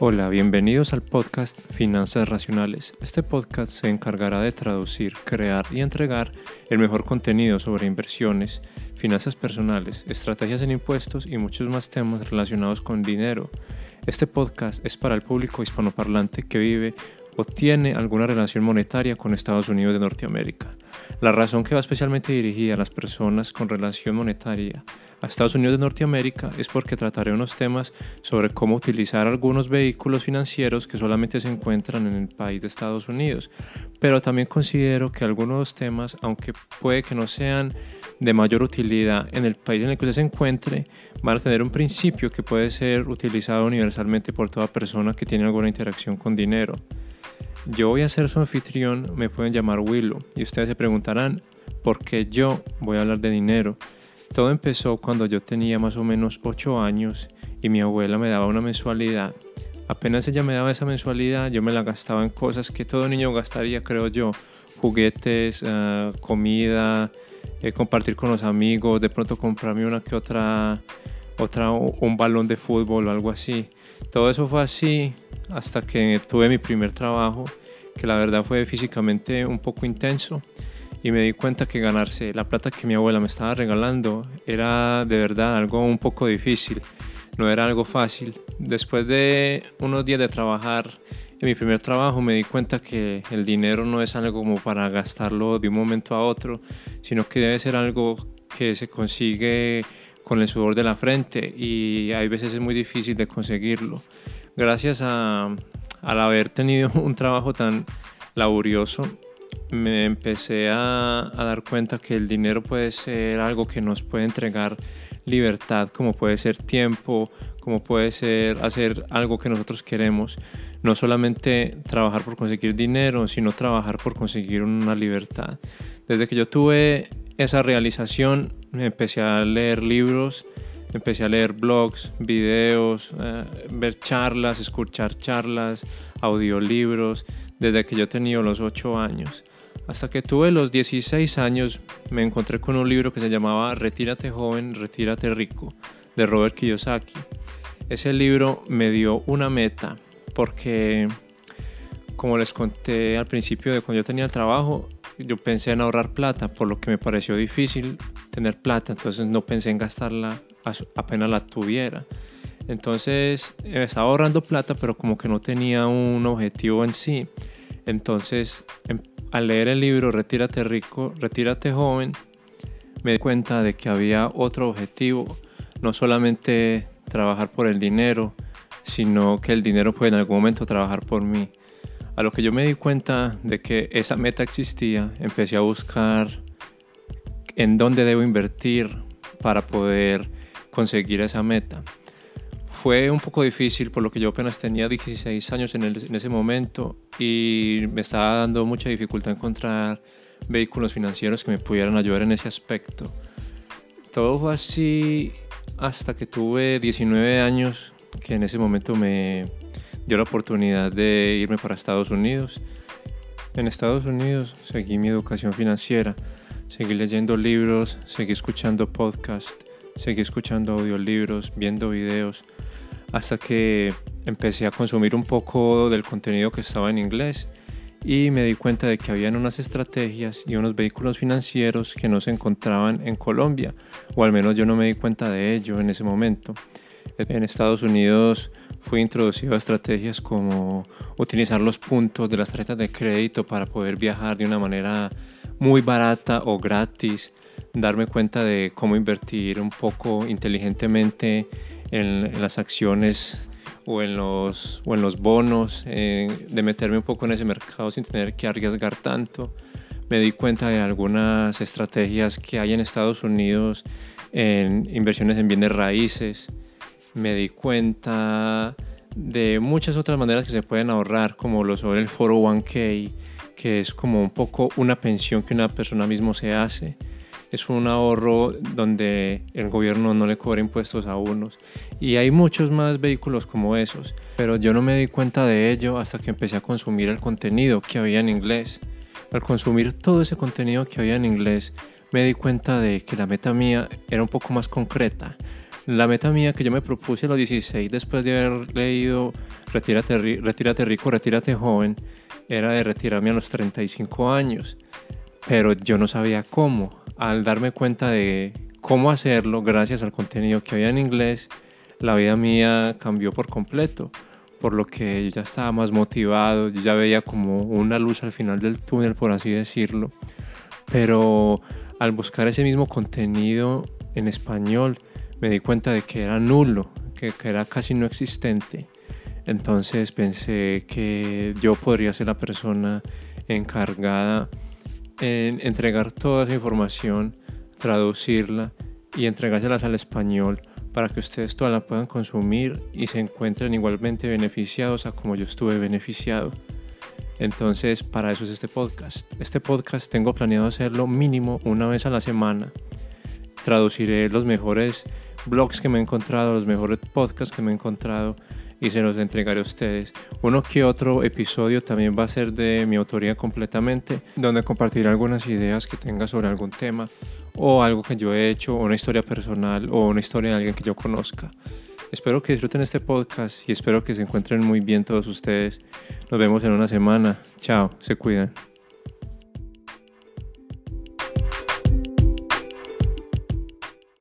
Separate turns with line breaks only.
Hola, bienvenidos al podcast Finanzas Racionales. Este podcast se encargará de traducir, crear y entregar el mejor contenido sobre inversiones, finanzas personales, estrategias en impuestos y muchos más temas relacionados con dinero. Este podcast es para el público hispanoparlante que vive o tiene alguna relación monetaria con Estados Unidos de Norteamérica. La razón que va especialmente dirigida a las personas con relación monetaria a Estados Unidos de Norteamérica es porque trataré unos temas sobre cómo utilizar algunos vehículos financieros que solamente se encuentran en el país de Estados Unidos. Pero también considero que algunos temas, aunque puede que no sean de mayor utilidad en el país en el que usted se encuentre, van a tener un principio que puede ser utilizado universalmente por toda persona que tiene alguna interacción con dinero. Yo voy a ser su anfitrión, me pueden llamar Willow y ustedes se preguntarán por qué yo voy a hablar de dinero. Todo empezó cuando yo tenía más o menos 8 años y mi abuela me daba una mensualidad. Apenas ella me daba esa mensualidad, yo me la gastaba en cosas que todo niño gastaría, creo yo. Juguetes, ah, comida, eh, compartir con los amigos, de pronto comprarme una que otra, otra, un balón de fútbol o algo así. Todo eso fue así hasta que tuve mi primer trabajo, que la verdad fue físicamente un poco intenso y me di cuenta que ganarse la plata que mi abuela me estaba regalando era de verdad algo un poco difícil, no era algo fácil. Después de unos días de trabajar en mi primer trabajo me di cuenta que el dinero no es algo como para gastarlo de un momento a otro, sino que debe ser algo que se consigue con el sudor de la frente y hay veces es muy difícil de conseguirlo. Gracias a, al haber tenido un trabajo tan laborioso, me empecé a, a, dar cuenta que el dinero puede ser algo que nos puede entregar libertad, como puede ser tiempo, como puede ser hacer algo que nosotros queremos. No solamente trabajar por conseguir dinero, sino trabajar por conseguir una libertad. Desde que yo tuve esa realización, empecé a leer libros, empecé a leer blogs, videos, eh, ver charlas, escuchar charlas, audiolibros, desde que yo tenía los 8 años. Hasta que tuve los 16 años me encontré con un libro que se llamaba Retírate joven, retírate rico, de Robert Kiyosaki. Ese libro me dio una meta porque, como les conté al principio de cuando yo tenía el trabajo, yo pensé en ahorrar plata, por lo que me pareció difícil tener plata, entonces no pensé en gastarla apenas la tuviera. Entonces estaba ahorrando plata, pero como que no tenía un objetivo en sí. Entonces, em, al leer el libro Retírate rico, retírate joven, me di cuenta de que había otro objetivo, no solamente trabajar por el dinero, sino que el dinero puede en algún momento trabajar por mí. A lo que yo me di cuenta de que esa meta existía, empecé a buscar en dónde debo invertir para poder conseguir esa meta. Fue un poco difícil por lo que yo apenas tenía 16 años en, ese momento y me estaba dando mucha dificultad encontrar vehículos financieros que me pudieran ayudar en ese aspecto. Todo fue así hasta que tuve 19 años, que en ese momento me dio la oportunidad de irme para Estados Unidos. En Estados Unidos seguí mi educación financiera, seguí leyendo libros, seguí escuchando podcasts, seguí escuchando audiolibros, viendo videos, hasta que empecé a consumir un poco del contenido que estaba en inglés y me di cuenta de que habían unas estrategias y unos vehículos financieros que no se encontraban en Colombia, o al menos yo no me di cuenta de ello en ese momento. En Estados Unidos fui introducido a estrategias como utilizar los puntos de las tarjetas de crédito para poder viajar de una manera muy barata o gratis, darme cuenta de cómo invertir un poco inteligentemente en, las acciones o en los, o en los bonos, eh, de meterme un poco en ese mercado sin tener que arriesgar tanto. Me di cuenta de algunas estrategias que hay en Estados Unidos en inversiones en bienes raíces me di cuenta de muchas otras maneras que se pueden ahorrar, como lo sobre el 401k, que es como un poco una pensión que una persona mismo se hace. Es un ahorro donde el gobierno no le cobra impuestos a unos. Y hay muchos más vehículos como esos. Pero yo no me di cuenta de ello hasta que empecé a consumir el contenido que había en inglés. Al consumir todo ese contenido que había en inglés, me di cuenta de que la meta mía era un poco más concreta. La meta mía que yo me propuse a los 16 después de haber leído Retírate, retírate rico, retírate joven, era de retirarme a los 35 años. Pero yo no sabía cómo. Al darme cuenta de cómo hacerlo, gracias al contenido que había en inglés, la vida mía cambió por completo. Por lo que ya estaba más motivado, yo ya veía como una luz al final del túnel, por así decirlo. Pero al buscar ese mismo contenido en español, me di cuenta de que era nulo, que, era casi no existente. Entonces pensé que yo podría ser la persona encargada en entregar toda esa información, traducirla y entregárselas al español para que ustedes todas la puedan consumir y se encuentren igualmente beneficiados a como yo estuve beneficiado. Entonces, para eso es este podcast. Este podcast tengo planeado hacerlo mínimo una vez a la semana. Traduciré los mejores blogs que me he encontrado, los mejores podcasts que me he encontrado y se los entregaré a ustedes. Uno que otro episodio también va a ser de mi autoría completamente, donde compartiré algunas ideas que tenga sobre algún tema o algo que yo he hecho, o una historia personal o una historia de alguien que yo conozca. Espero que disfruten este podcast y espero que se encuentren muy bien todos ustedes. Nos vemos en una semana. Chao, se cuidan.